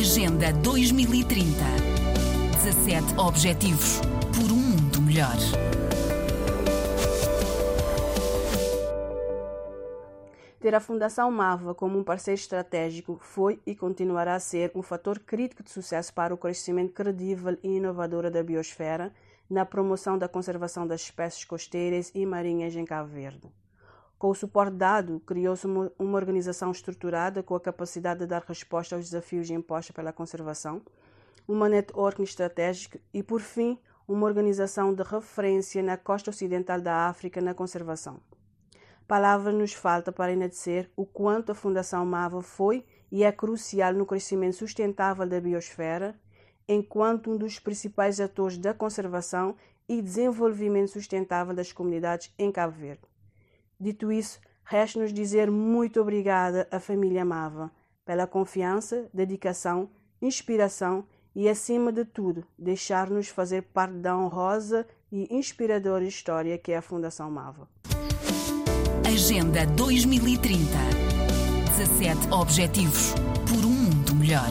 Agenda 2030. 17 Objetivos por um mundo melhor. Ter a Fundação MAVA como um parceiro estratégico foi e continuará a ser um fator crítico de sucesso para o crescimento credível e inovador da biosfera na promoção da conservação das espécies costeiras e marinhas em Cabo Verde. Com o suporte dado, criou-se uma, organização estruturada com a capacidade de dar resposta aos desafios impostos pela conservação, uma networking estratégico e, por fim, uma organização de referência na costa ocidental da África na conservação. Palavras nos falta para enaltecer o quanto a Fundação MAVA foi e é crucial no crescimento sustentável da biosfera, enquanto um dos principais atores da conservação e desenvolvimento sustentável das comunidades em Cabo Verde. Dito isso, resta-nos dizer muito obrigada à família Mava pela confiança, dedicação, inspiração e, acima de tudo, deixar-nos fazer parte da honrosa e inspiradora história que é a Fundação Mava. Agenda 2030 17 Objetivos por um mundo melhor.